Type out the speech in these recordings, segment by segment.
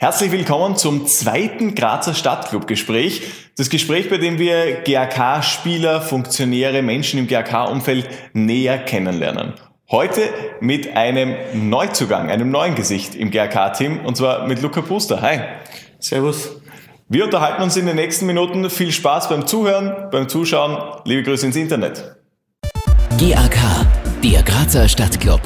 Herzlich willkommen zum zweiten Grazer Stadtclub-Gespräch. Das Gespräch, bei dem wir GAK-Spieler, Funktionäre, Menschen im GAK-Umfeld näher kennenlernen. Heute mit einem Neuzugang, einem neuen Gesicht im GAK-Team, und zwar mit Luca Puster. Hi. Servus. Wir unterhalten uns in den nächsten Minuten. Viel Spaß beim Zuhören, beim Zuschauen. Liebe Grüße ins Internet. GAK, der Grazer Stadtclub.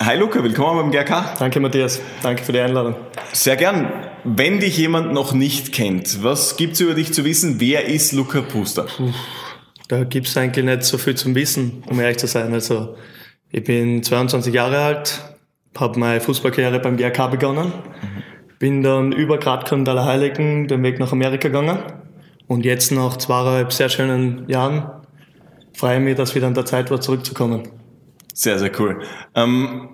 Hi Luca, willkommen beim GRK. Danke Matthias, danke für die Einladung. Sehr gern. Wenn dich jemand noch nicht kennt, was gibt es über dich zu wissen? Wer ist Luca Puster? Puh, da gibt es eigentlich nicht so viel zum Wissen, um ehrlich zu sein. Also ich bin 22 Jahre alt, habe meine Fußballkarriere beim GRK begonnen, bin dann über Gradkorn und Allerheiligen den Weg nach Amerika gegangen und jetzt nach zweieinhalb sehr schönen Jahren freue ich mich, dass wieder an der Zeit war, zurückzukommen. Sehr, sehr cool. Ähm,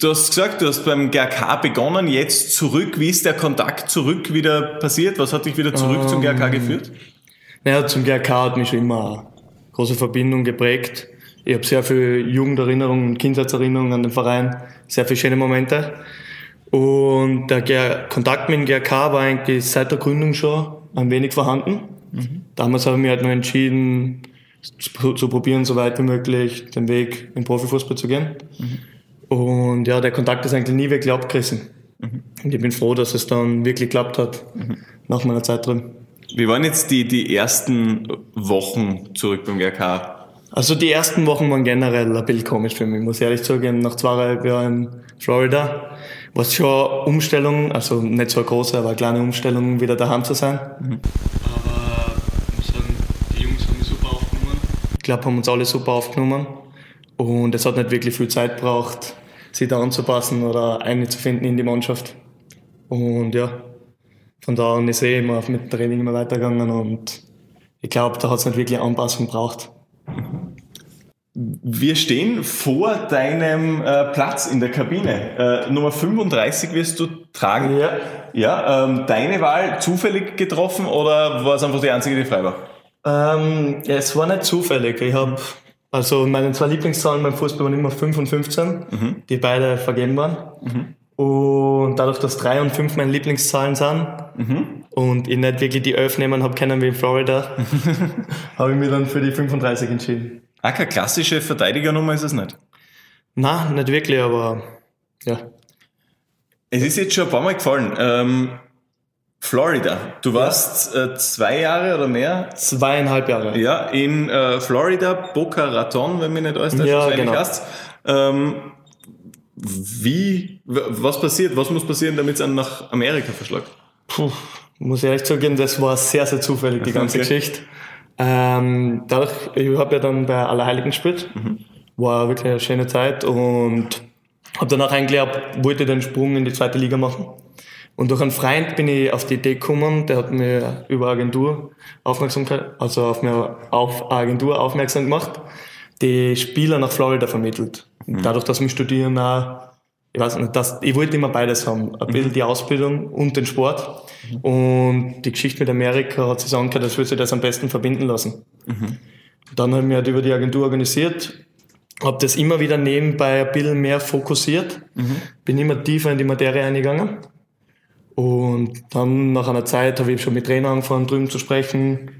du hast gesagt, du hast beim GRK begonnen, jetzt zurück. Wie ist der Kontakt zurück wieder passiert? Was hat dich wieder zurück ähm, zum GRK geführt? Naja, zum GRK hat mich schon immer eine große Verbindung geprägt. Ich habe sehr viel Jugenderinnerungen und Kindheitserinnerungen an den Verein, sehr viele schöne Momente. Und der Kontakt mit dem GRK war eigentlich seit der Gründung schon ein wenig vorhanden. Mhm. Damals habe ich mich halt noch entschieden, zu, probieren, so weit wie möglich den Weg im Profifußball zu gehen. Mhm. Und ja, der Kontakt ist eigentlich nie wirklich abgerissen. Mhm. Und ich bin froh, dass es dann wirklich geklappt hat, mhm. nach meiner Zeit drin. Wie waren jetzt die, die ersten Wochen zurück beim GRK? Also die ersten Wochen waren generell ein bisschen komisch für mich, muss ehrlich zugeben. Nach zweieinhalb Jahren in Florida war es schon Umstellung, also nicht so eine große, aber eine kleine Umstellung, wieder daheim zu sein. Mhm. Glaube, haben uns alle super aufgenommen. Und es hat nicht wirklich viel Zeit gebraucht, sich da anzupassen oder einzufinden in die Mannschaft. Und ja, von da an ist eh immer mit dem Training immer weitergegangen und ich glaube, da hat es nicht wirklich Anpassung gebraucht. Wir stehen vor deinem äh, Platz in der Kabine. Äh, Nummer 35 wirst du tragen. Ja. Ja, ähm, deine Wahl zufällig getroffen oder war es einfach die einzige, die frei war? Ähm, ja, es war nicht zufällig. Ich habe also meine zwei Lieblingszahlen beim Fußball waren immer 5 und 15, mhm. die beide vergeben waren. Mhm. Und dadurch, dass 3 und 5 meine Lieblingszahlen sind mhm. und ich nicht wirklich die 11 nehmen habe können wie in Florida, habe ich mich dann für die 35 entschieden. Ah, keine klassische Verteidigernummer ist es nicht? Nein, nicht wirklich, aber ja. Es ist jetzt schon ein paar Mal gefallen. Ähm, Florida. Du warst ja. äh, zwei Jahre oder mehr? Zweieinhalb Jahre. Ja, in äh, Florida, Boca Raton, wenn mir nicht alles ja, genau. hast. Ähm, wie, was passiert, was muss passieren, damit es einen nach Amerika verschlagt? Puh, muss ehrlich zugeben, das war sehr, sehr zufällig, die ganze okay. Geschichte. Ähm, dadurch, ich habe ja dann bei Allerheiligen gespielt, mhm. war wirklich eine schöne Zeit und habe danach eigentlich ab, wollte den Sprung in die zweite Liga machen. Und durch einen Freund bin ich auf die Idee gekommen, der hat mir über Agentur Aufmerksamkeit, also auf mir auf Agentur aufmerksam gemacht, die Spieler nach Florida vermittelt. Mhm. Dadurch, dass wir studieren auch, ich weiß nicht, dass, ich wollte immer beides haben. Ein bisschen mhm. die Ausbildung und den Sport. Mhm. Und die Geschichte mit Amerika hat sich angehört, als würde sich das am besten verbinden lassen. Mhm. Dann haben wir halt über die Agentur organisiert, habe das immer wieder nebenbei ein bisschen mehr fokussiert, mhm. bin immer tiefer in die Materie eingegangen und dann nach einer Zeit habe ich schon mit Trainer angefangen, drüben zu sprechen.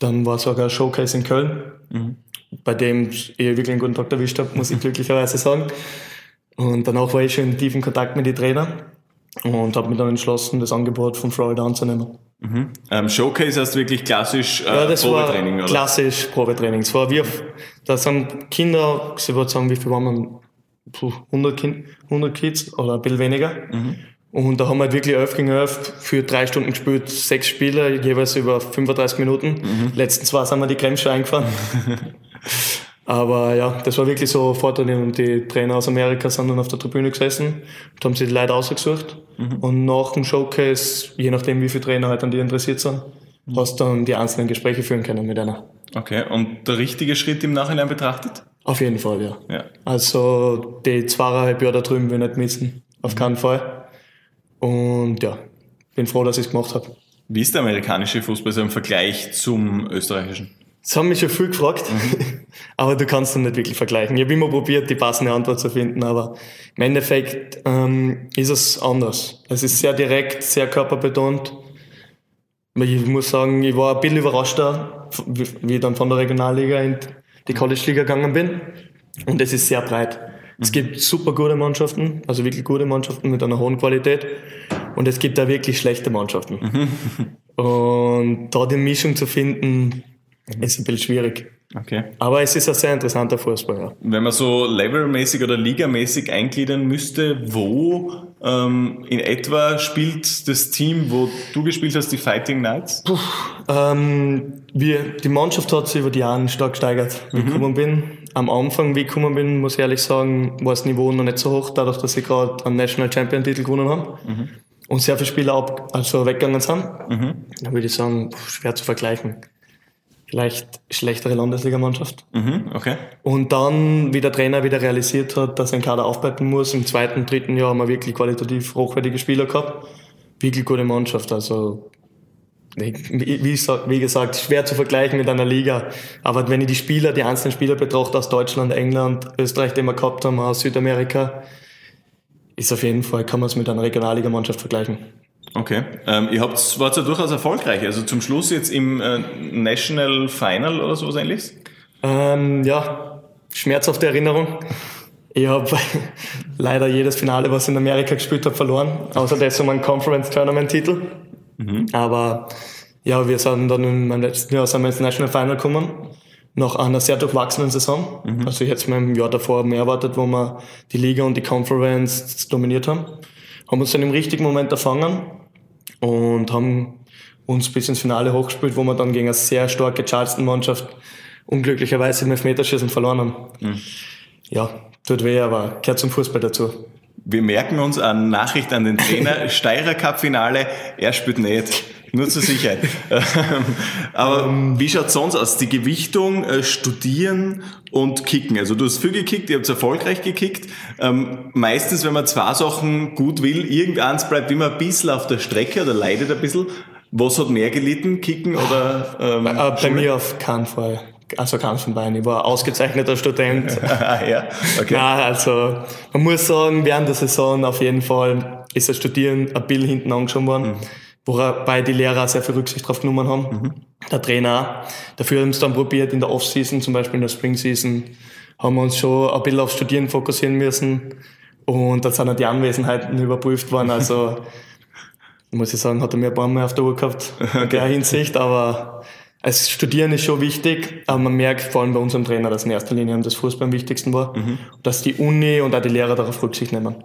Dann war sogar ein Showcase in Köln, mhm. bei dem ich wirklich einen guten Tag erwischt habe, muss ich glücklicherweise sagen. Und danach war ich schon in tiefen Kontakt mit den Trainern und habe mich dann entschlossen, das Angebot von Florida anzunehmen. Mhm. Ähm, Showcase heißt wirklich klassisch äh, ja, das Probetraining, war oder? Klassisch Probetraining. Es war wie auf, da sind Kinder, ich würde sagen, wie viel waren wir? 100, kind, 100 Kids oder ein bisschen weniger. Mhm. Und da haben wir halt wirklich 11 gegen 11 für drei Stunden gespielt, sechs Spiele, jeweils über 35 Minuten. Mhm. Letzten zwei sind wir die Grenze eingefahren. Aber ja, das war wirklich so Vorteil und die Trainer aus Amerika sind dann auf der Tribüne gesessen und haben sich die Leute ausgesucht. Mhm. Und nach dem Showcase, je nachdem wie viele Trainer halt an die interessiert sind, mhm. hast dann die einzelnen Gespräche führen können mit einer. Okay, und der richtige Schritt im Nachhinein betrachtet? Auf jeden Fall, ja. ja. Also die zweieinhalb Jahre da drüben will ich nicht missen. Auf mhm. keinen Fall. Und ja, bin froh, dass ich es gemacht habe. Wie ist der amerikanische Fußball so im Vergleich zum österreichischen? Das haben mich schon viel gefragt, mhm. aber du kannst dann nicht wirklich vergleichen. Ich habe immer probiert, die passende Antwort zu finden, aber im Endeffekt ähm, ist es anders. Es ist sehr direkt, sehr körperbetont. Ich muss sagen, ich war ein bisschen überraschter, wie ich dann von der Regionalliga in die College-Liga gegangen bin. Und es ist sehr breit. Es gibt super gute Mannschaften, also wirklich gute Mannschaften mit einer hohen Qualität. Und es gibt da wirklich schlechte Mannschaften. Und da die Mischung zu finden, ist ein bisschen schwierig. Okay. Aber es ist ein sehr interessanter Fußball, ja. Wenn man so levelmäßig oder ligamäßig eingliedern müsste, wo ähm, in etwa spielt das Team, wo du gespielt hast, die Fighting Knights? Puh, ähm, wir, die Mannschaft hat sich über die Jahre stark gesteigert, wie ich mhm. gekommen bin. Am Anfang, wie ich gekommen bin, muss ich ehrlich sagen, war das Niveau noch nicht so hoch, dadurch, dass ich gerade einen National Champion Titel gewonnen habe. Mhm. Und sehr viele Spieler ab, also weggegangen sind. Mhm. Dann würde ich sagen, schwer zu vergleichen vielleicht schlechtere Landesligamannschaft. Mhm, okay. Und dann, wie der Trainer wieder realisiert hat, dass ein Kader aufbreiten muss, im zweiten, dritten Jahr haben wir wirklich qualitativ hochwertige Spieler gehabt. Wirklich gute Mannschaft. Also, wie, gesagt, schwer zu vergleichen mit einer Liga. Aber wenn ich die Spieler, die einzelnen Spieler betrachte aus Deutschland, England, Österreich, die wir gehabt haben, aus Südamerika, ist auf jeden Fall, kann man es mit einer Regionalligamannschaft vergleichen. Okay. Ähm, ihr habt, wart ja durchaus erfolgreich. Also zum Schluss jetzt im äh, National Final oder sowas ähnliches? Ähm, ja, schmerzhafte Erinnerung. Ich habe leider jedes Finale, was ich in Amerika gespielt habe, verloren. Außer das um einen Conference Tournament Titel. Mhm. Aber ja, wir sind dann im letzten Jahr sind wir ins National Final gekommen. Nach einer sehr durchwachsenen Saison. Mhm. Also ich hätte es mir im Jahr davor mehr erwartet, wo wir die Liga und die Conference dominiert haben. Haben uns dann im richtigen Moment erfangen und haben uns bis ins Finale hochgespielt, wo wir dann gegen eine sehr starke Charleston-Mannschaft unglücklicherweise im Elfmeterschießen verloren haben. Mhm. Ja, tut weh, aber gehört zum Fußball dazu. Wir merken uns eine Nachricht an den Trainer, Steirer Cup-Finale, er spielt nicht. Nur zur Sicherheit. Aber ähm, wie schaut sonst aus? Die Gewichtung, äh, Studieren und Kicken. Also du hast viel gekickt, ihr habt erfolgreich gekickt. Ähm, meistens, wenn man zwei Sachen gut will, irgendeins bleibt immer ein bisschen auf der Strecke oder leidet ein bisschen. Was hat mehr gelitten, Kicken oder ähm, Bei, äh, bei mir auf keinen Fall. Also beiden. Ich war ausgezeichneter Student. ja, okay. Nein, also man muss sagen, während der Saison auf jeden Fall ist das Studieren ein bisschen hinten angeschoben worden. Mhm wobei die Lehrer sehr viel Rücksicht drauf genommen haben. Mhm. Der Trainer auch. Dafür haben wir es dann probiert, in der Off-Season, zum Beispiel in der Spring-Season, haben wir uns schon ein bisschen auf Studieren fokussieren müssen. Und dann sind auch die Anwesenheiten überprüft worden. Also, muss ich sagen, hat er mir ein paar Mal auf der Uhr gehabt, in der Hinsicht. Aber als Studieren ist schon wichtig, aber man merkt vor allem bei unserem Trainer, dass in erster Linie das Fußball am wichtigsten war, mhm. dass die Uni und auch die Lehrer darauf Rücksicht nehmen.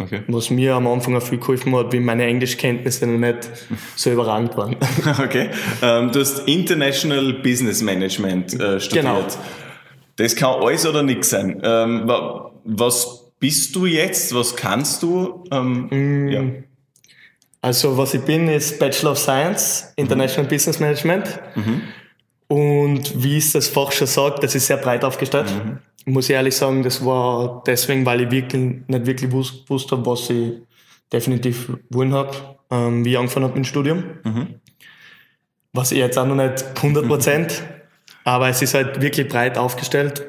Okay. Was mir am Anfang auch viel geholfen hat, wie meine Englischkenntnisse noch nicht so überragend waren. Okay. Ähm, du hast International Business Management äh, studiert. Genau. Das kann alles oder nichts sein. Ähm, was bist du jetzt? Was kannst du? Ähm, mm, ja. Also was ich bin, ist Bachelor of Science, International mhm. Business Management. Mhm. Und wie es das Fach schon sagt, das ist sehr breit aufgestellt. Mhm muss ich ehrlich sagen, das war deswegen, weil ich wirklich nicht wirklich gewusst habe, was ich definitiv wollen habe, ähm, wie ich angefangen habe mit dem Studium. Mhm. Was ich jetzt auch noch nicht 100 Prozent, aber es ist halt wirklich breit aufgestellt.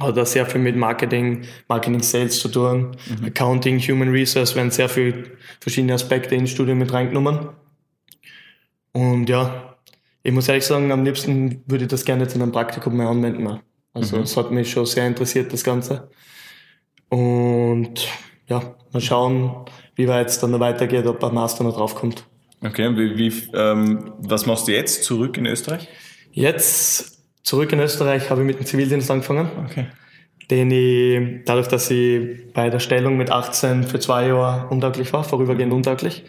Hat auch sehr viel mit Marketing, Marketing Sales zu tun, mhm. Accounting, Human Resource werden sehr viele verschiedene Aspekte ins Studium mit reingenommen. Und ja, ich muss ehrlich sagen, am liebsten würde ich das gerne zu einem Praktikum mehr anwenden. Also es mhm. hat mich schon sehr interessiert, das Ganze. Und ja, mal schauen, wie weit es dann noch weitergeht, ob ein Master noch draufkommt. Okay, wie, wie, ähm, was machst du jetzt zurück in Österreich? Jetzt zurück in Österreich habe ich mit dem Zivildienst angefangen. Okay. Den ich, dadurch, dass ich bei der Stellung mit 18 für zwei Jahre untauglich war, vorübergehend untauglich.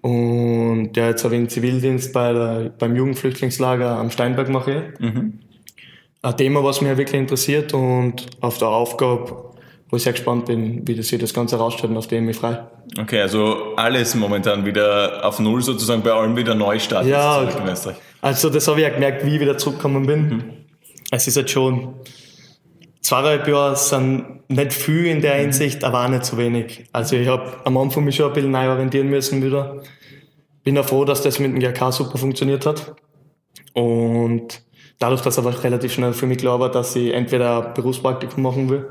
Und ja, jetzt habe ich den Zivildienst bei der, beim Jugendflüchtlingslager am Steinberg mache. Mhm ein Thema, was mich wirklich interessiert und auf der Aufgabe, wo ich sehr gespannt bin, wie sich das Ganze herausstellt und auf dem ich frei. Okay, also alles momentan wieder auf Null sozusagen, bei allem wieder neu starten. Ja, also das habe ich ja gemerkt, wie ich wieder zurückgekommen bin. Mhm. Es ist jetzt schon zweieinhalb Jahre sind nicht viel in der mhm. Hinsicht, aber auch nicht zu wenig. Also ich habe am Anfang mich schon ein bisschen neu orientieren müssen wieder. Bin auch froh, dass das mit dem GK super funktioniert hat. Und dadurch, dass aber relativ schnell für mich klar war, dass ich entweder Berufspraktikum machen will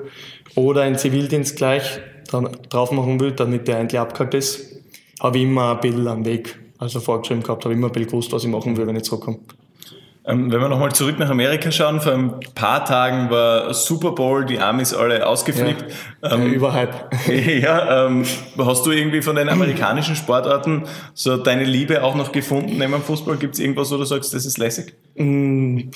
oder einen Zivildienst gleich drauf machen will, damit der endlich abgehakt ist, habe ich immer ein bisschen am Weg, also vorgeschrieben gehabt, habe immer ein bisschen gewusst, was ich machen will, wenn ich zurückkomme. Ähm, wenn wir nochmal zurück nach Amerika schauen, vor ein paar Tagen war Super Bowl, die Amis alle ausgeflippt. Ja, ähm, überhalb. ja, ähm, hast du irgendwie von den amerikanischen Sportarten so deine Liebe auch noch gefunden neben dem Fußball? Gibt es irgendwas, wo du sagst, das ist lässig? Mm,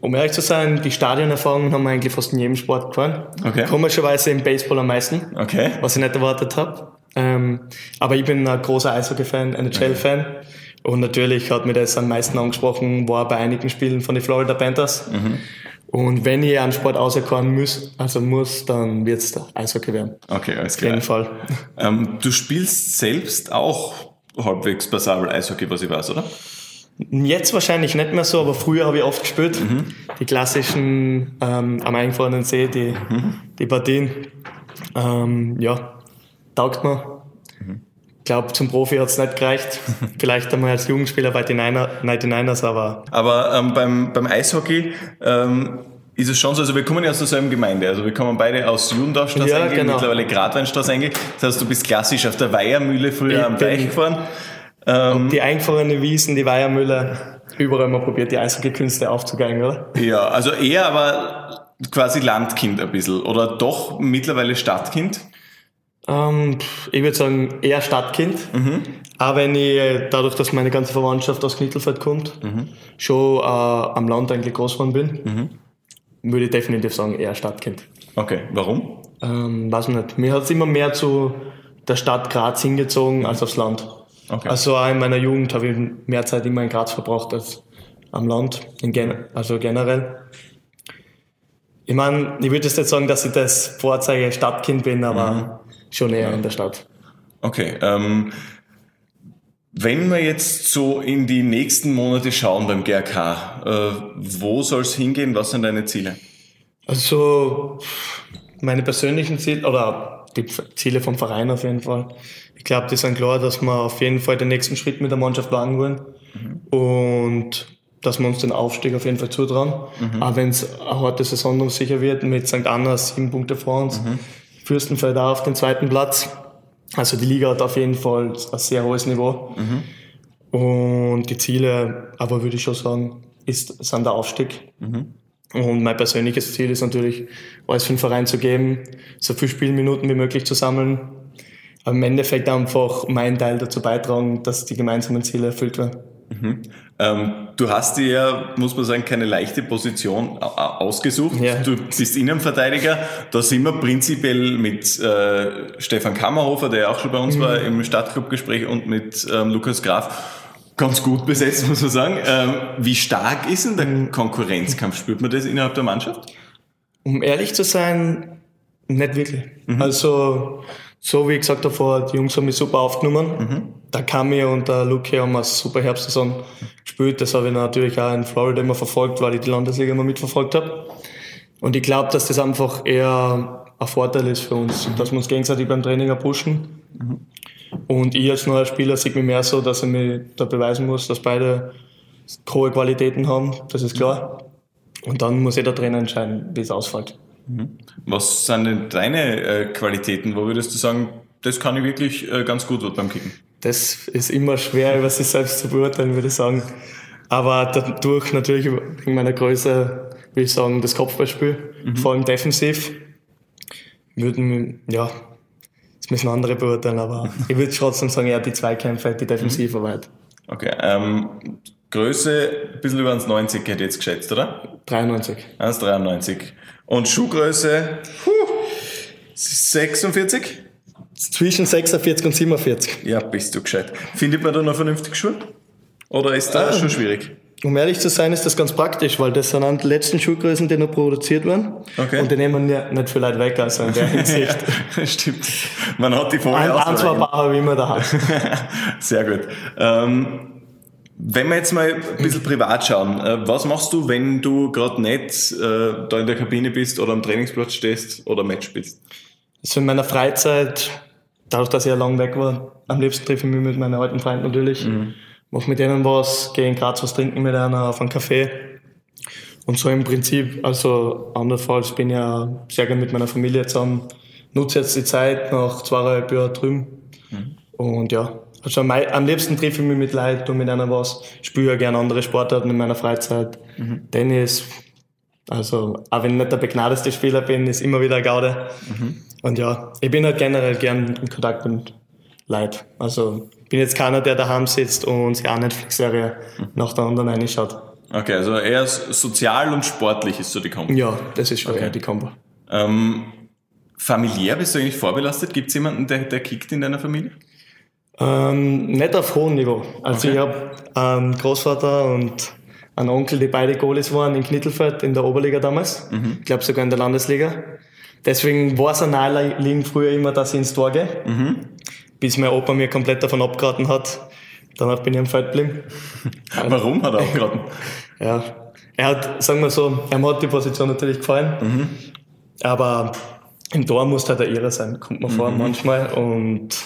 um ehrlich zu sein, die Stadionerfahrungen haben wir eigentlich fast in jedem Sport gefallen. Okay. Komischerweise im Baseball am meisten, okay. was ich nicht erwartet habe. Ähm, aber ich bin ein großer Eishockey-Fan, NHL-Fan. Okay. Und natürlich hat mir das am meisten angesprochen, war bei einigen Spielen von den Florida Panthers. Mhm. Und wenn ich einen Sport auserkoren muss, also muss, dann wird es Eishockey werden. Okay, alles klar. Auf jeden Fall. Ähm, du spielst selbst auch halbwegs passabel Eishockey, was ich weiß, oder? Jetzt wahrscheinlich nicht mehr so, aber früher habe ich oft gespielt. Mhm. Die klassischen ähm, am eingefrorenen See, die, mhm. die Partien. Ähm, ja, taugt mir glaube, zum Profi hat es nicht gereicht. Vielleicht einmal als Jugendspieler bei den 99ers, aber. Aber ähm, beim, beim Eishockey ähm, ist es schon so, also wir kommen ja aus derselben Gemeinde. Also wir kommen beide aus Judendorfstraße ja, genau. mittlerweile Gradweinstraße Das heißt, du bist klassisch auf der Weihermühle früher ich am Teich gefahren. Ähm, die eingefahrene Wiesen, die Weihermühle, überall mal probiert, die Eishockeykünste aufzugeigen, oder? Ja, also eher aber quasi Landkind ein bisschen oder doch mittlerweile Stadtkind? Ähm, ich würde sagen, eher Stadtkind. Mhm. Auch wenn ich, dadurch, dass meine ganze Verwandtschaft aus Knittelfeld kommt, mhm. schon äh, am Land eigentlich groß geworden bin, mhm. würde ich definitiv sagen, eher Stadtkind. Okay, warum? Ähm, weiß nicht. Mir hat es immer mehr zu der Stadt Graz hingezogen als aufs Land. Okay. Also auch in meiner Jugend habe ich mehr Zeit immer in Graz verbracht als am Land, gen also generell. Ich meine, ich würde jetzt nicht sagen, dass ich das Vorzeige Stadtkind bin, aber mhm schon eher in der Stadt. Okay. Ähm, wenn wir jetzt so in die nächsten Monate schauen beim GRK, äh, wo soll es hingehen? Was sind deine Ziele? Also meine persönlichen Ziele oder die Ziele vom Verein auf jeden Fall. Ich glaube, die sind klar, dass wir auf jeden Fall den nächsten Schritt mit der Mannschaft wagen wollen mhm. und dass wir uns den Aufstieg auf jeden Fall zutrauen. Mhm. Auch wenn es eine harte Saison sicher wird mit St. Anna sieben Punkte vor uns. Mhm. Fürstenfeld auch auf den zweiten Platz. Also die Liga hat auf jeden Fall ein sehr hohes Niveau. Mhm. Und die Ziele, aber würde ich schon sagen, ist, sind der Aufstieg. Mhm. Und mein persönliches Ziel ist natürlich, alles für den Verein zu geben, so viele Spielminuten wie möglich zu sammeln. Aber im Endeffekt einfach meinen Teil dazu beitragen, dass die gemeinsamen Ziele erfüllt werden. Mhm. Ähm, du hast dir ja, muss man sagen, keine leichte Position ausgesucht. Ja. Du bist Innenverteidiger. Da sind wir prinzipiell mit äh, Stefan Kammerhofer, der ja auch schon bei uns mhm. war im Stadtclubgespräch, und mit ähm, Lukas Graf ganz gut besetzt, muss man sagen. Ähm, wie stark ist denn der mhm. Konkurrenzkampf? Spürt man das innerhalb der Mannschaft? Um ehrlich zu sein, nicht wirklich. Mhm. Also, so wie ich gesagt habe, die Jungs haben mich super aufgenommen. Mhm. Der Kami und der Luke haben eine super Herbstsaison gespielt. Das habe ich natürlich auch in Florida immer verfolgt, weil ich die Landesliga immer mitverfolgt habe. Und ich glaube, dass das einfach eher ein Vorteil ist für uns, dass wir uns gegenseitig beim Training pushen. Mhm. Und ich als neuer Spieler sehe mich mehr so, dass ich mich da beweisen muss, dass beide hohe Qualitäten haben, das ist klar. Und dann muss jeder Trainer entscheiden, wie es ausfällt. Mhm. Was sind denn deine äh, Qualitäten? Wo würdest du sagen, das kann ich wirklich äh, ganz gut beim Kicken? Das ist immer schwer, über sich selbst zu beurteilen, würde ich sagen. Aber dadurch natürlich in meiner Größe, würde ich sagen, das Kopfballspiel, mhm. vor allem defensiv, würden, ja, das müssen andere beurteilen, aber ich würde trotzdem sagen, ja, die Zweikämpfe, die Defensivarbeit. Okay, ähm, Größe ein bisschen über 1,90 hätte ich jetzt geschätzt, oder? 93. 1,93. Und Schuhgröße, puh, 46? Zwischen 46 und 47. Ja, bist du gescheit. Findet man da noch vernünftig Schuhe? Oder ist das äh, schon schwierig? Um ehrlich zu sein, ist das ganz praktisch, weil das sind die letzten Schuhgrößen, die noch produziert werden. Okay. Und die nehmen ja nicht viel Leute weg, also in der Hinsicht. Stimmt. Man hat die vorher Ein, ein zwei Paar habe ich immer da. Sehr gut. Ähm, wenn wir jetzt mal ein bisschen privat schauen, äh, was machst du, wenn du gerade nicht äh, da in der Kabine bist oder am Trainingsplatz stehst oder Match spielst? Also in meiner Freizeit, dadurch, dass ich ja lang weg war, am liebsten treffe ich mich mit meinen alten Freunden natürlich. Mhm. Mach mit denen was, gehe in Graz was trinken mit einer auf einen Kaffee. Und so im Prinzip, also andernfalls bin ich ja sehr gerne mit meiner Familie zusammen, nutze jetzt die Zeit nach zweieinhalb Jahren drüben. Mhm. Und ja, also am, am liebsten treffe ich mich mit Leuten und mit einer was. Ich spiele ja gerne andere Sportarten in meiner Freizeit. Mhm. Tennis. Also, auch wenn ich nicht der begnadeste Spieler bin, ist immer wieder eine Gaude. Mhm. Und ja, ich bin halt generell gern in Kontakt mit Leuten. Also, ich bin jetzt keiner, der daheim sitzt und sich eine Netflix-Serie mhm. nach der anderen reinschaut. Okay, also eher sozial und sportlich ist so die Kombo. Ja, das ist schon okay. eher die Kombo. Ähm, familiär bist du eigentlich vorbelastet? Gibt es jemanden, der, der kickt in deiner Familie? Ähm, nicht auf hohem Niveau. Also okay. ich habe einen Großvater und einen Onkel, die beide Goalies waren in Knittelfeld in der Oberliga damals. Mhm. Ich glaube sogar in der Landesliga. Deswegen war es ein naheliegend früher immer, dass ich ins Tor gehe. Mhm. Bis mein Opa mir komplett davon abgeraten hat. Danach bin ich am Feld geblieben. Warum hat er abgeraten? ja, er hat, sagen wir so, er hat die Position natürlich gefallen. Mhm. Aber im Tor muss halt der Ehre sein, kommt man vor mhm. manchmal. Und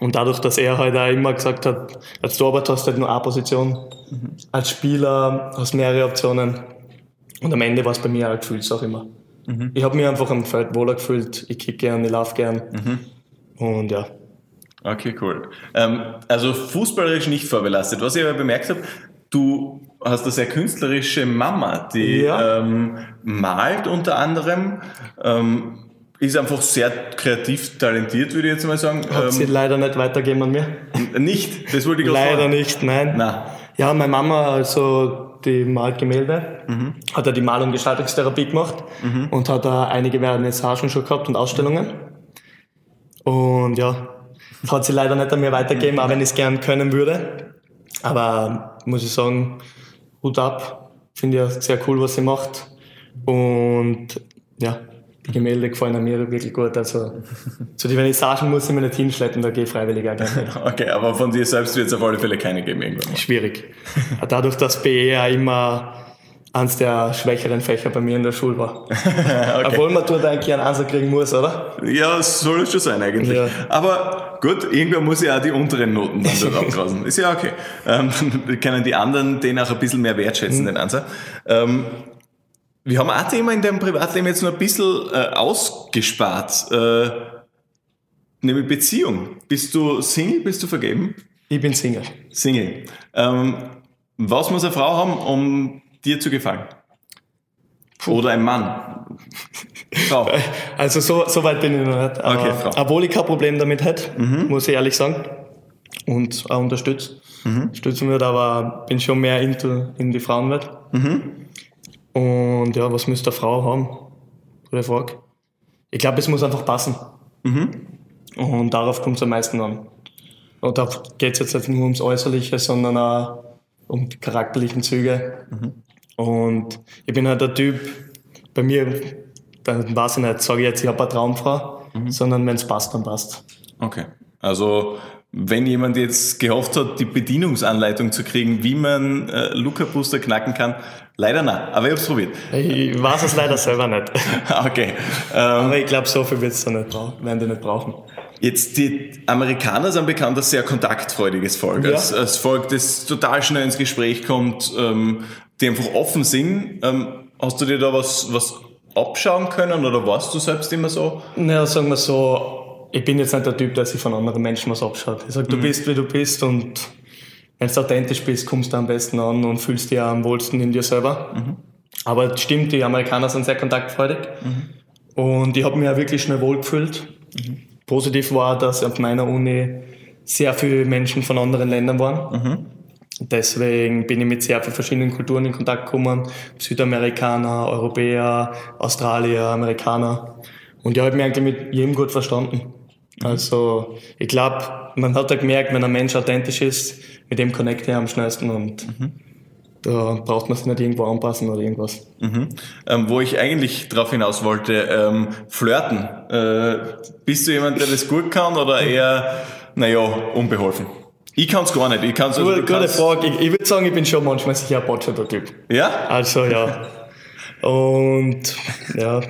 und dadurch, dass er halt auch immer gesagt hat, als Torwart hast du halt nur eine Position, mhm. als Spieler hast du mehrere Optionen. Und am Ende war es bei mir auch Gefühlssache immer. Mhm. Ich habe mich einfach am Feld wohler gefühlt, ich kicke gern, ich laufe gern. Mhm. Und ja. Okay, cool. Ähm, also fußballerisch nicht vorbelastet. Was ich aber bemerkt habe, du hast eine sehr künstlerische Mama, die ja. ähm, malt unter anderem. Ähm, ist einfach sehr kreativ talentiert, würde ich jetzt mal sagen. Hat ähm, sie leider nicht weitergeben an mir. Nicht? Das wollte ich gerade Leider nicht, nein. nein. Ja, meine Mama, also die malt Gemälde, mhm. hat ja die Mal- und Gestaltungstherapie gemacht mhm. und hat da einige Vernissagen schon gehabt und Ausstellungen. Und ja, das hat sie leider nicht an mir weitergegeben, auch wenn ich es gern können würde. Aber muss ich sagen, Hut ab. Finde ich sehr cool, was sie macht. Und ja, die Gemälde gefallen mir wirklich gut. Also zu den Vernissagen muss ich mir nicht hinschleppen, da gehe ich freiwillig auch gerne. Okay, aber von dir selbst wird es auf alle Fälle keine geben irgendwann. Mal. Schwierig. Dadurch, dass BE ja immer eines der schwächeren Fächer bei mir in der Schule war. okay. Obwohl man dort eigentlich einen Ansatz kriegen muss, oder? Ja, soll es schon sein eigentlich. Ja. Aber gut, irgendwann muss ich auch die unteren Noten dann dort abgrasen. Ist ja okay. Ähm, können die anderen den auch ein bisschen mehr wertschätzen, mhm. den Ansatz. Ähm, wir haben ein Thema in deinem Privatleben jetzt nur ein bisschen äh, ausgespart, äh, nämlich Beziehung. Bist du Single, bist du vergeben? Ich bin Single. Single. Ähm, was muss eine Frau haben, um dir zu gefallen? Oder ein Mann? Frau. Also so, so weit bin ich noch nicht. Okay, Frau. Obwohl ich kein Problem damit hätte, mhm. muss ich ehrlich sagen. Und auch unterstützt. Mhm. Unterstützen wird, aber bin schon mehr into, in die Frauenwelt. Mhm. Und ja, was müsste eine Frau haben? Gute Frage. Ich glaube, es muss einfach passen. Mhm. Und darauf kommt es am meisten an. Und da geht es jetzt nicht nur ums Äußerliche, sondern auch um die charakterlichen Züge. Mhm. Und ich bin halt der Typ, bei mir, dann weiß ich nicht, sage ich jetzt, ich habe eine Traumfrau, mhm. sondern wenn es passt, dann passt. Okay. Also wenn jemand jetzt gehofft hat, die Bedienungsanleitung zu kriegen, wie man äh, Luca Booster knacken kann, leider nein. Aber ich habe es probiert. Ich weiß es leider selber nicht. okay. Ähm, Aber ich glaube, so viel wird's da nicht brauchen, werden die nicht brauchen. Jetzt, die Amerikaner sind bekannt als sehr kontaktfreudiges Volk. Ja. Als, als Volk, das total schnell ins Gespräch kommt, ähm, die einfach offen sind. Ähm, hast du dir da was, was abschauen können oder warst du selbst immer so? Naja, sagen wir so, ich bin jetzt nicht der Typ, der sich von anderen Menschen was abschaut. Ich sage, du mhm. bist, wie du bist und wenn du authentisch bist, kommst du am besten an und fühlst dich am wohlsten in dir selber. Mhm. Aber es stimmt, die Amerikaner sind sehr kontaktfreudig mhm. und ich habe mich auch wirklich schnell wohlgefühlt. Mhm. Positiv war, dass auf meiner Uni sehr viele Menschen von anderen Ländern waren. Mhm. Deswegen bin ich mit sehr vielen verschiedenen Kulturen in Kontakt gekommen. Südamerikaner, Europäer, Australier, Amerikaner. Und ich habe mich eigentlich mit jedem gut verstanden. Mhm. Also ich glaube, man hat ja gemerkt, wenn ein Mensch authentisch ist, mit dem connecte ich am schnellsten und mhm. da braucht man sich nicht irgendwo anpassen oder irgendwas. Mhm. Ähm, wo ich eigentlich darauf hinaus wollte, ähm, flirten. Äh, bist du jemand, der das gut kann oder eher, naja, unbeholfen? Ich kann es gar nicht. Ich kann's, also, gute, gute Frage. Ich, ich würde sagen, ich bin schon manchmal sicher ein botschafter Typ. Ja? Also ja. Und ja,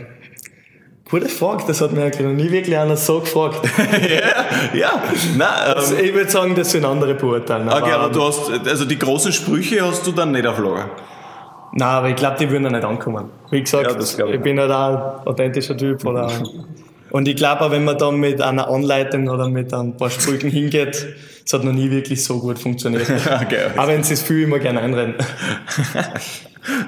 Gute Frage, das hat mir eigentlich noch nie wirklich einer so gefragt. ja, ja. Nein, ähm, also ich würde sagen, das sind andere beurteilen. Okay, aber, aber du hast, also die großen Sprüche hast du dann nicht auf Lager? Nein, aber ich glaube, die würden da nicht ankommen. Wie gesagt, Ja, ich ich bin halt auch ein authentischer Typ. Oder und ich glaube auch, wenn man dann mit einer Anleitung oder mit ein paar Sprüchen hingeht, es hat noch nie wirklich so gut funktioniert. Okay. auch wenn sie es viel immer gerne einrennen.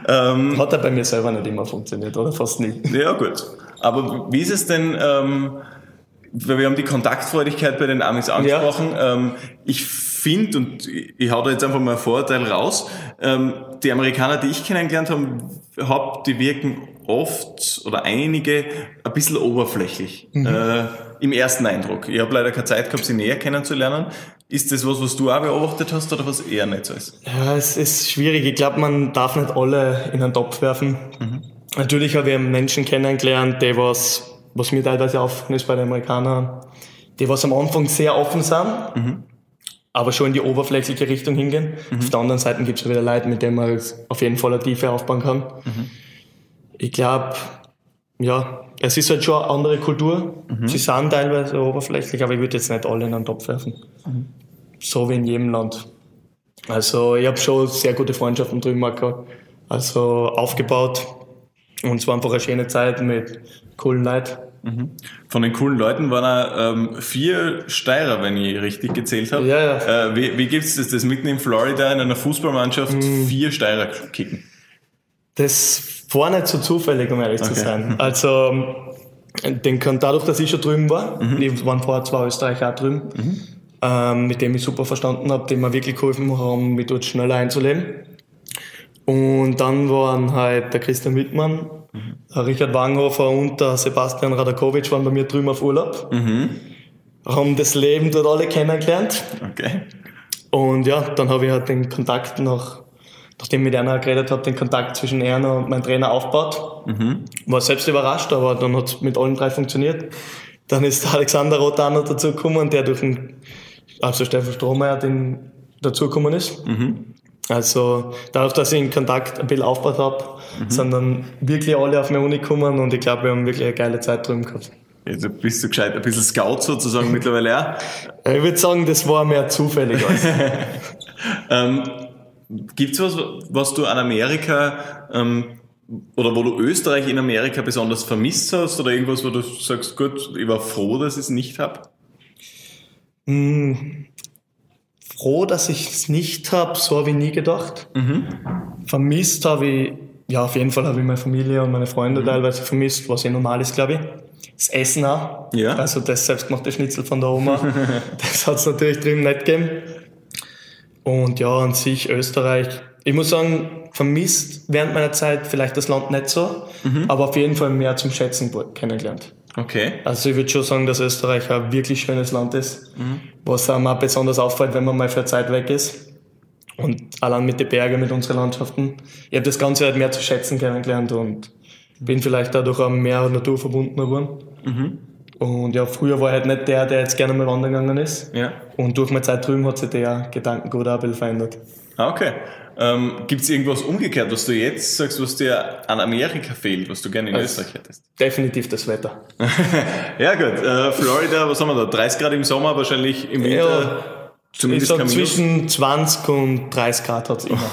Ähm, Hat er bei mir selber nicht immer funktioniert, oder fast nie. Ja, gut. Aber wie ist es denn, ähm, weil wir haben die Kontaktfreudigkeit bei den Amis angesprochen. Ähm, ich finde, und ich, hau da jetzt einfach mal ein Vorurteil raus, ähm, die Amerikaner, die ich kennengelernt habe, hab, die wirken oft oder einige ein bisschen oberflächlich äh, im ersten Eindruck. Ich habe leider keine Zeit gehabt, sie näher kennenzulernen. Ist das was, was du auch beobachtet hast oder was eher nicht so ist? Ja, es ist schwierig. Ich glaube, man darf nicht alle in einen Topf werfen. Natürlich habe ich Menschen kennengelernt, die was, was mir teilweise aufgefallen ist bei den Amerikanern, die was am Anfang sehr offen sind, aber schon in die oberflächliche Richtung hingehen. Auf der anderen Seite gibt es wieder Leute, mit denen man auf jeden Fall eine Tiefe aufbauen kann. Ich glaube, ja, es ist halt schon eine andere Kultur. Sie sind teilweise oberflächlich, aber ich würde jetzt nicht alle in einen Topf werfen. So wie in jedem Land. Also ich habe schon sehr gute Freundschaften drüben auch gehabt. Also aufgebaut. Und es war einfach eine schöne Zeit mit coolen Leuten. Von den coolen Leuten waren auch ähm, vier Steirer, wenn ich richtig gezählt habe. Ja, ja. Äh, wie wie gibt es das, das mitten in Florida in einer Fußballmannschaft Mhm. vier Steirer kicken? Das war nicht so zufällig, um ehrlich zu Okay. sein. Also den kann, dadurch, dass ich schon drüben war, die waren vorher zwei Österreicher auch drüben, ähm, mit dem ich super verstanden habe, die mir wirklich geholfen haben, mich dort schneller einzuleben. Und dann waren halt der Christian Wittmann, der Richard Wanghofer und der Sebastian Radakovic waren bei mir drüben auf Urlaub. Haben das Leben dort alle kennengelernt. Okay. Und ja, dann habe ich halt den Kontakt nach, nachdem ich mit einer geredet habe, den Kontakt zwischen Erna und meinem Trainer aufgebaut. War selbst überrascht, aber dann hat es mit allen drei funktioniert. Dann ist der Alexander Rotaner dazugekommen, der durch den, also Stefan Strohmeier, den dazugekommen ist. Also dadurch, dass ich den Kontakt ein bisschen aufgebaut habe, sind dann wirklich alle auf meine Uni gekommen und ich glaube, wir haben wirklich eine geile Zeit drüben gehabt. Also bist du gescheit, ein bisschen Scout sozusagen mittlerweile auch. Ich würde sagen, das war mehr zufällig als. Ähm, Gibt es was, was du an Amerika ähm, oder wo du Österreich in Amerika besonders vermisst hast oder irgendwas, wo du sagst, gut, ich war froh, dass ich es nicht habe? Froh, dass ich es nicht habe, so habe ich nie gedacht. Vermisst habe ich, ja, auf jeden Fall habe ich meine Familie und meine Freunde teilweise vermisst, was eh normal ist, glaube ich. Das Essen auch. Ja. Also das selbstgemachte Schnitzel von der Oma. das hat es natürlich drüben nicht gegeben. Und ja, an sich Österreich. Ich muss sagen, vermisst während meiner Zeit vielleicht das Land nicht so, aber auf jeden Fall mehr zum Schätzen kennengelernt. Okay. Also ich würde schon sagen, dass Österreich ein wirklich schönes Land ist, was einem auch besonders auffällt, wenn man mal für eine Zeit weg ist. Und allein mit den Bergen, mit unseren Landschaften. Ich habe das Ganze halt mehr zu schätzen kennengelernt und bin vielleicht dadurch auch mehr naturverbundener geworden. Und ja, früher war ich halt nicht der, der jetzt gerne mal wandern gegangen ist. Ja. Und durch meine Zeit drüben hat sich der Gedankengut auch ein bisschen verändert. Ah, okay. Ähm, Gibt es irgendwas umgekehrt, was du jetzt sagst, was dir an Amerika fehlt, was du gerne in Österreich hättest? Definitiv das Wetter. Ja gut, äh, Florida, was haben wir da? 30 Grad im Sommer, wahrscheinlich im Winter Ich zumindest sag kein Minus. zwischen 20 und 30 Grad hat es immer.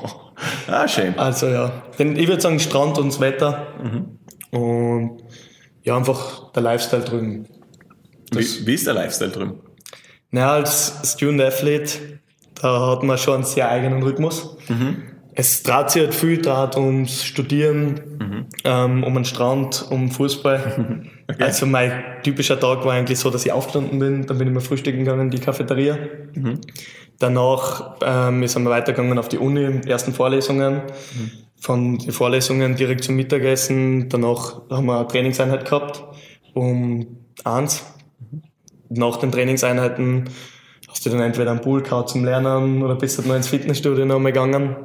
ah, schön. Also ja, denn ich würde sagen Strand und das Wetter und ja einfach der Lifestyle drüben. Wie, wie ist der Lifestyle drüben? Naja, als Student Athlete, da hat man schon einen sehr eigenen Rhythmus. Es dreht sich halt viel draht ums Studieren, ähm, um den Strand, um Fußball. Also mein typischer Tag war eigentlich so, dass ich aufgestanden bin, dann bin ich mal frühstücken gegangen in die Cafeteria. Danach ähm, sind wir weitergegangen auf die Uni, ersten Vorlesungen. Von den Vorlesungen direkt zum Mittagessen. Danach haben wir eine Trainingseinheit gehabt um eins. Nach den Trainingseinheiten hast du dann entweder am Pool gehabt zum Lernen oder bist halt noch ins Fitnessstudio noch einmal gegangen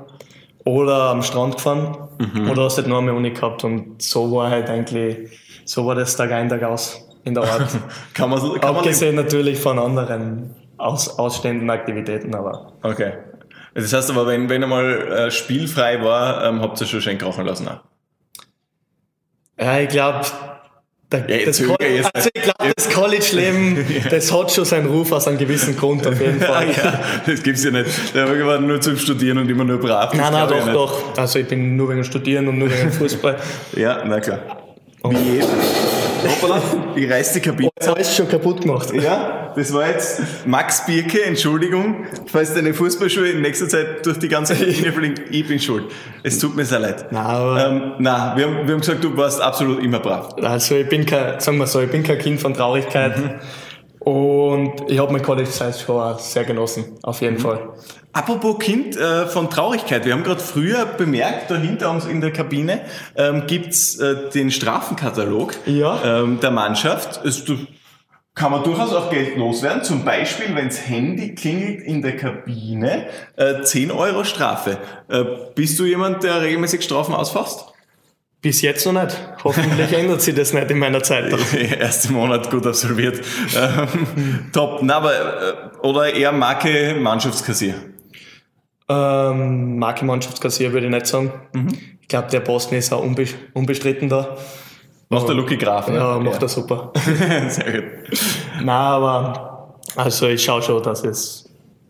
oder am Strand gefahren oder hast halt noch einmal Uni gehabt und so war halt eigentlich, so war das Tag ein, Tag aus in der Art. Kann man, kann man Abgesehen natürlich von anderen aus, ausstehenden Aktivitäten, aber Okay. Das heißt aber, wenn, wenn einmal äh, spielfrei war, ähm, habt ihr schon schön krachen lassen. Auch. ja, ich glaube, Der, Ja, das, also ich glaube, das College-Leben, das hat schon seinen Ruf aus einem gewissen Grund auf jeden Ah, Fall. ja, das gibt's ja nicht. Der war nur zum Studieren und immer nur brav. Nein, nein, doch, doch. Also ich bin nur wegen Studieren und nur wegen Fußball. Ja, na klar. Wie jeder. Hoppala, ich reiß die Kabine. Jetzt alles schon kaputt gemacht. Ja, das war jetzt Max Birke, Entschuldigung, falls deine Fußballschuhe in nächster Zeit durch die ganze Kabine fliegen. Ich bin schuld. Es tut mir sehr leid. Nein, aber Ähm, na, wir haben, wir haben gesagt, du warst absolut immer brav. also ich bin kein, sagen wir so, ich bin kein Kind von Traurigkeit. Mhm. Und ich habe meine College-Zeit schon sehr genossen, auf Mhm. jeden Fall. Apropos Kind äh, von Traurigkeit, wir haben gerade früher bemerkt, da hinter uns in der Kabine ähm, gibt's äh, den Strafenkatalog Ja. ähm, der Mannschaft. Es, du, kann man durchaus auch Geld loswerden. Zum Beispiel, wenns Handy klingelt in der Kabine, äh, 10 Euro Strafe. Äh, bist du jemand, der regelmäßig Strafen ausfasst? Bis jetzt noch nicht. Hoffentlich ändert sich das nicht in meiner Zeit. noch. Erster Monat gut absolviert. Ähm, top. Na, aber, äh, oder eher Marke Mannschaftskassier. Ähm, Marke Mannschaftskassier würde ich nicht sagen. Mhm. Ich glaube, der Posten ist auch unbe unbestritten da. Macht der Lucky Graf, ne? Ja, macht er super. Sehr gut. Nein, aber also ich schaue schon, dass es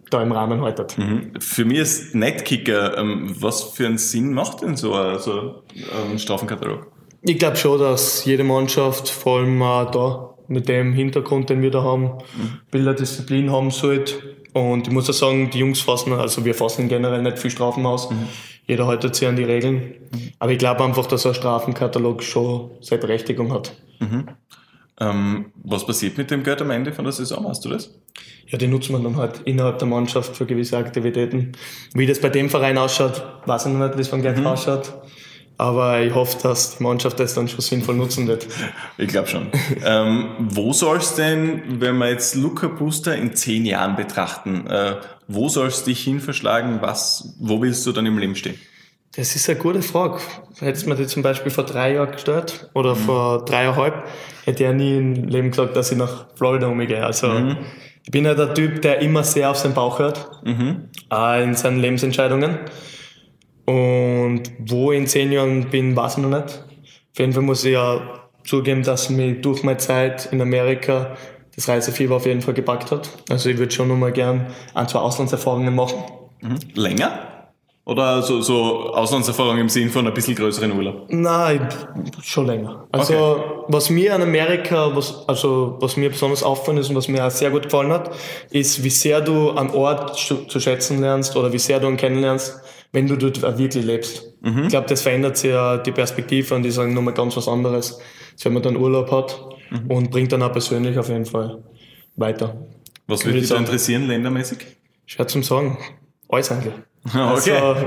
da im Rahmen haltet. Mhm. Für mich ist Netkicker, ähm, was für einen Sinn macht denn so ein, so ein Strafenkatalog? Ich glaube schon, dass jede Mannschaft, vor allem auch da, mit dem Hintergrund, den wir da haben, Bilderdisziplin haben sollte. Und ich muss auch sagen, die Jungs fassen, also wir fassen generell nicht viel Strafen aus. Jeder haltet sich an die Regeln. Aber ich glaube einfach, dass ein Strafenkatalog schon seine Berechtigung hat. Ähm, was passiert mit dem Geld am Ende von der Saison? Hast du das? Ja, die nutzt man dann halt innerhalb der Mannschaft für gewisse Aktivitäten. Wie das bei dem Verein ausschaut, weiß ich noch nicht, wie es beim Geld ausschaut. Aber ich hoffe, dass die Mannschaft das dann schon sinnvoll nutzen wird. Ich glaube schon. ähm, wo soll es denn, wenn wir jetzt Luca Buster in zehn Jahren betrachten, äh, wo soll es dich hin verschlagen? Was, wo willst du dann im Leben stehen? Das ist eine gute Frage. Hättest du mir die zum Beispiel vor drei Jahren gestellt oder vor dreieinhalb, hätte ich ja nie im Leben gesagt, dass ich nach Florida umgehe. Also ich bin ja der Typ, der immer sehr auf seinen Bauch hört, auch in seinen Lebensentscheidungen. Und wo ich in zehn Jahren bin, weiß ich noch nicht. Auf jeden Fall muss ich ja zugeben, dass mich durch meine Zeit in Amerika das Reisefieber auf jeden Fall gepackt hat. Also ich würde schon noch mal gern ein, zwei Auslandserfahrungen machen. Länger? Oder so, so Auslandserfahrung im Sinn von ein bisschen größeren Urlaub? Nein, schon länger. Also was mir an Amerika, was, also was mir besonders auffällt ist und was mir auch sehr gut gefallen hat, ist, wie sehr du einen Ort zu, schätzen lernst oder wie sehr du ihn kennenlernst, wenn du dort wirklich lebst. Ich glaube, das verändert sich ja die Perspektive und die sagen nochmal ganz was anderes, als wenn man dann Urlaub hat und bringt dann auch persönlich auf jeden Fall weiter. Was Würde würde ich dich da interessieren, ländermäßig? Schwer zum Sagen. Alles eigentlich. Okay. Also,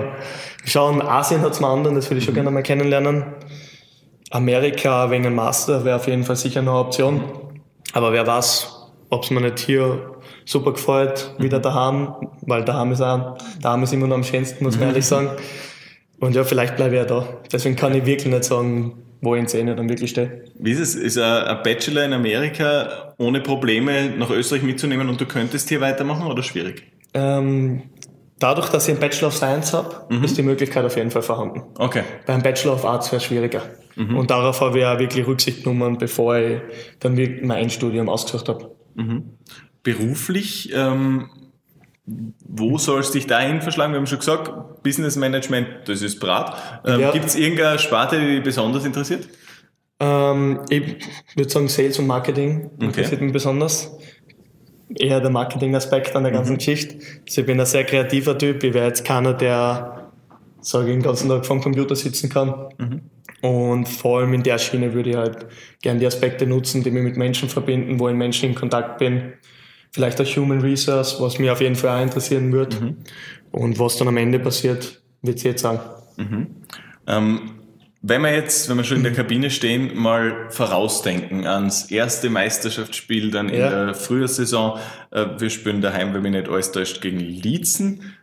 schauen, Asien hat es mal anderen, das würde ich schon gerne mal kennenlernen. Amerika wegen einem Master wäre auf jeden Fall sicher noch eine Option. Aber wer weiß, ob es mir nicht hier super gefällt, wieder daheim, weil daheim ist, auch, daheim ist immer noch am schönsten, muss man ehrlich sagen. Und ja, vielleicht bleibe ich ja da. Deswegen kann ich wirklich nicht sagen, wo ich in zehn Jahren dann wirklich stehe. Wie ist es? Ist ein ein Bachelor in Amerika ohne Probleme nach Österreich mitzunehmen und du könntest hier weitermachen oder schwierig? Ähm, dadurch, dass ich einen Bachelor of Science habe, ist die Möglichkeit auf jeden Fall vorhanden. Okay. Beim Bachelor of Arts wäre es schwieriger. Und darauf habe ich auch wirklich Rücksicht genommen, bevor ich dann wirklich mein Endstudium ausgesucht habe. Beruflich, ähm, wo soll es dich dahin verschlagen? Wir haben schon gesagt, Business Management, das ist Brat. Ähm, Ja. Gibt es irgendeine Sparte, die dich besonders interessiert? Ähm, ich würde sagen, Sales und Marketing interessiert mich besonders. Eher der Marketing-Aspekt an der ganzen Geschichte. Also ich bin ein sehr kreativer Typ. Ich wäre jetzt keiner, der sag ich, den ganzen Tag vom Computer sitzen kann. Und vor allem in der Schiene würde ich halt gerne die Aspekte nutzen, die mich mit Menschen verbinden, wo ich mit Menschen in Kontakt bin. Vielleicht auch Human Resource, was mich auf jeden Fall auch interessieren wird. Und was dann am Ende passiert, wird sie jetzt sagen. Ähm, wenn wir jetzt, wenn wir schon in der Kabine stehen, mal vorausdenken ans erste Meisterschaftsspiel dann in Ja. der Frühjahrssaison. Äh, wir spielen daheim, wenn mich nicht alles täuscht, gegen Liezen.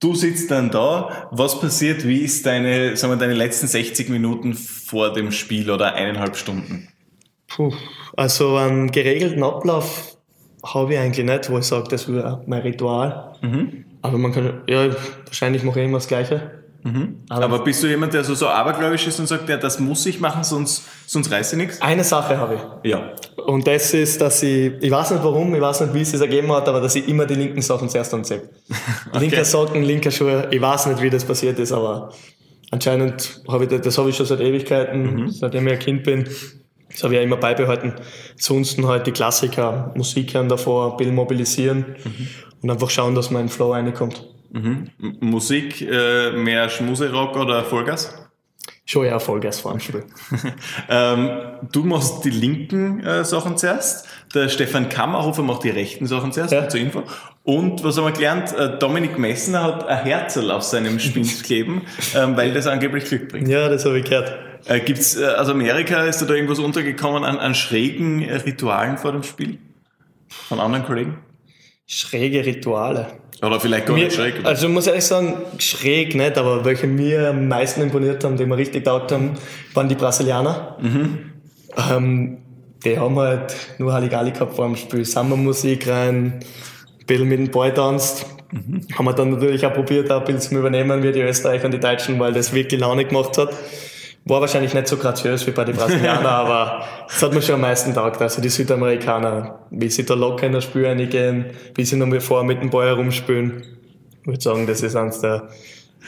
Du sitzt dann da. Was passiert? Wie ist deine, sagen wir, deine letzten 60 Minuten vor dem Spiel oder eineinhalb Stunden? Puh, also einen geregelten Ablauf habe ich eigentlich nicht, wo ich sage, das wäre mein Ritual. Aber man kann, ja, wahrscheinlich mache ich immer das Gleiche. Aber bist du jemand, der so, so abergläubisch ist und sagt, ja, das muss ich machen, sonst, sonst reiß ich nichts? Eine Sache habe ich. Ja. Und das ist, dass ich, ich weiß nicht warum, ich weiß nicht, wie es sich ergeben hat, aber dass ich immer die linken Sachen zuerst anziehe. Linker Socken, linker Schuhe, ich weiß nicht, wie das passiert ist, aber anscheinend habe ich das, das habe ich schon seit Ewigkeiten, seitdem ich ein Kind bin. Das habe ich ja immer beibehalten. Ansonsten halt die Klassiker, Musik hören davor, ein bisschen mobilisieren und einfach schauen, dass man in den Flow reinkommt. M Musik, äh, mehr Schmuserock oder Vollgas? Schon eher Vollgas vor dem Spiel. Ähm, du machst die linken äh, Sachen zuerst, der Stefan Kammerhofer macht die rechten Sachen zuerst, Ja. zur Info. Und was haben wir gelernt? Äh, Dominik Messner hat ein Herzl auf seinem Spind kleben, ähm, weil das angeblich Glück bringt. Ja, das habe ich gehört. Äh, gibt's äh, aus Amerika, ist da, da irgendwas untergekommen an, an schrägen äh, Ritualen vor dem Spiel? Von anderen Kollegen? Schräge Rituale. Oder vielleicht gar Mir, nicht schräg. oder? also ich muss ehrlich sagen, schräg nicht, aber welche mir am meisten imponiert haben, die mir richtig taugt haben, waren die Brasilianer. Ähm, die haben halt nur Halligalli gehabt vor dem Spiel. Samba-Musik rein, ein bisschen mit dem Ball tanzt. Haben wir dann natürlich auch probiert, auch ein bisschen zu übernehmen wie die Österreicher und die Deutschen, weil das wirklich Laune gemacht hat. War wahrscheinlich nicht so graziös wie bei den Brasilianern, aber es hat mir schon am meisten taugt. Also die Südamerikaner, wie sie da locker in das Spiel reingehen, wie sie noch mal vor mit dem Ball herumspielen. Ich würde sagen, das ist eines der,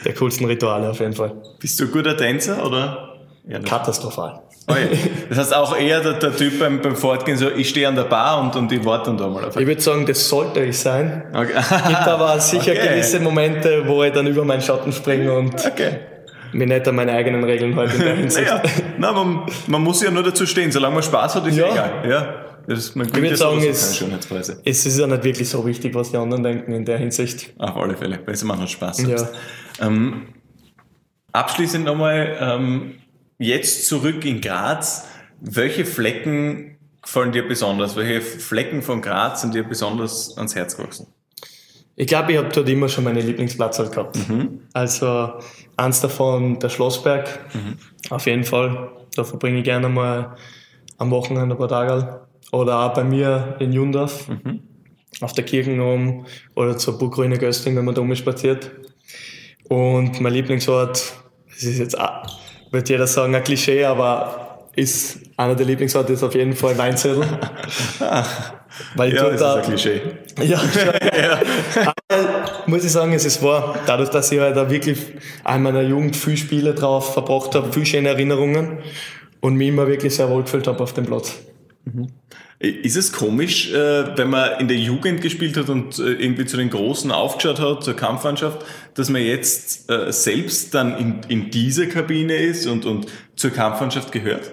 der coolsten Rituale auf jeden Fall. Bist du ein guter Tänzer oder? Ja. Katastrophal. Oh ja. Das heißt auch eher der, der Typ beim, beim Fortgehen so, ich stehe an der Bar und, und ich warte dann da mal auf Ich würde sagen, das sollte ich sein. Okay. Gibt aber sicher Okay. gewisse Momente, wo ich dann über meinen Schatten springe und Okay. Mir nicht an meine eigenen Regeln halte in der Hinsicht. Naja, na, man, man muss ja nur dazu stehen. Solange man Spaß hat, ist ja, egal. Ja. Das, man würd gewinnt ja sagen, es-. Es ist ja nicht wirklich so wichtig, was die anderen denken in der Hinsicht. Auf alle Fälle. Besser man hat Spaß. Ja. Ähm, abschließend nochmal, ähm, jetzt zurück in Graz. Welche Flecken gefallen dir besonders? Welche Flecken von Graz sind dir besonders ans Herz gewachsen? Ich glaube, ich habe dort immer schon meine Lieblingsplatz halt gehabt. Also eins davon der Schlossberg, auf jeden Fall. Da verbringe ich gerne mal am Wochenende ein paar Tage. Oder auch bei mir in Jundorf, auf der Kirchen oben oder zur Burgruine Gösting, wenn man da spaziert. Und mein Lieblingsort, das ist jetzt, auch, wird jeder sagen, ein Klischee, aber ist einer der Lieblingsorte ist auf jeden Fall Weinzettel. Weil Ja, das ist ein Klischee. ja, Aber muss ich sagen, es ist wahr. Dadurch, dass ich halt da wirklich auch in meiner Jugend viel Spiele drauf verbracht habe, viel schöne Erinnerungen und mich immer wirklich sehr wohl gefühlt habe auf dem Platz. Ist es komisch, äh, wenn man in der Jugend gespielt hat und äh, irgendwie zu den Großen aufgeschaut hat, zur Kampfmannschaft, dass man jetzt äh, selbst dann in, in dieser Kabine ist und, und zur Kampfmannschaft gehört?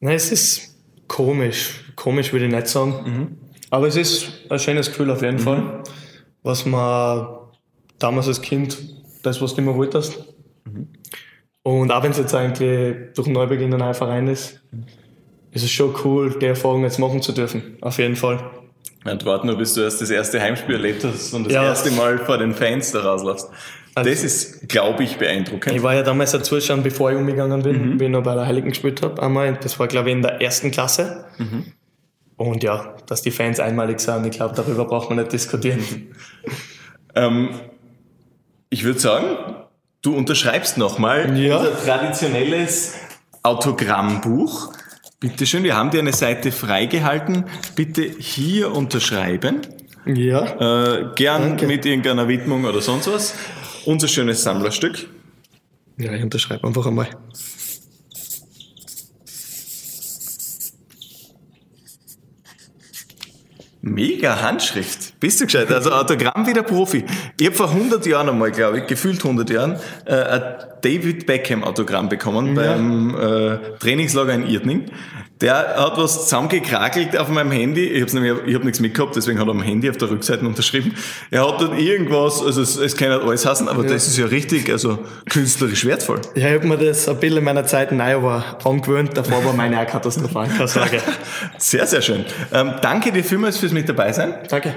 Nein, es ist komisch. Komisch würde ich nicht sagen. Aber es ist ein schönes Gefühl auf jeden Fall, was man damals als Kind, das, was du immer wolltest. Und auch wenn es jetzt eigentlich durch den Neubeginn ein neuer Verein ist, ist es schon cool, die Erfahrung jetzt machen zu dürfen. Auf jeden Fall. Und warte nur, bis du erst das erste Heimspiel erlebt hast und das Ja. erste Mal vor den Fans da rausläufst. Also- das ist, glaube ich, beeindruckend. Ich war ja damals ein Zuschauer, bevor ich umgegangen bin, wie ich noch bei der Heiligen gespielt habe. Einmal. Das war, glaube ich, in der ersten Klasse. Und ja, dass die Fans einmalig sind, ich glaube, darüber braucht man nicht diskutieren. Ähm, ich würde sagen, du unterschreibst nochmal Ja. unser traditionelles Autogrammbuch. Bitte schön, wir haben dir eine Seite freigehalten. Bitte hier unterschreiben. Ja. Äh, gern Danke. mit irgendeiner Widmung oder sonst was. Unser schönes Sammlerstück. Ja, ich unterschreibe einfach einmal. Mega Handschrift. Bist du gescheit? Also Autogramm wie der Profi. Ich habe vor 100 Jahren einmal, glaube ich, gefühlt 100 Jahren, äh, David Beckham Autogramm bekommen beim äh, Trainingslager in Irtning. Der hat was zusammengekrakelt auf meinem Handy. Ich habe nämlich, ich habe nichts mitgehabt, deswegen hat er am Handy auf der Rückseite unterschrieben. Er hat dort irgendwas, also es, es kann nicht alles hassen, aber das ist ja richtig, also künstlerisch wertvoll. Ja, ich habe mir das ein bisschen in meiner Zeit in Iowa angewöhnt. Davor war meine auch katastrophal. Sehr, sehr schön. Ähm, danke dir vielmals fürs mit dabei sein. Danke.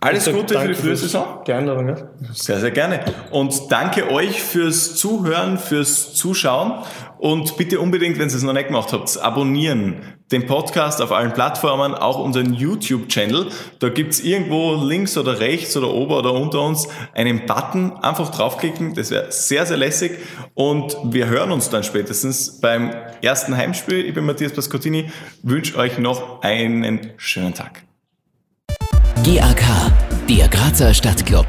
Alles sag Gute für danke die frühe Saison. Einladung, ja. Sehr, sehr gerne. Und danke euch fürs Zuhören, fürs Zuschauen. Und bitte unbedingt, wenn ihr es noch nicht gemacht habt, abonnieren den Podcast auf allen Plattformen, auch unseren YouTube-Channel. Da gibt's irgendwo links oder rechts oder ober oder unter uns einen Button. Einfach draufklicken, das wäre sehr, sehr lässig. Und wir hören uns dann spätestens beim ersten Heimspiel. Ich bin Matthias Pascottini, wünsche euch noch einen schönen Tag. GAK, der Grazer Stadtclub.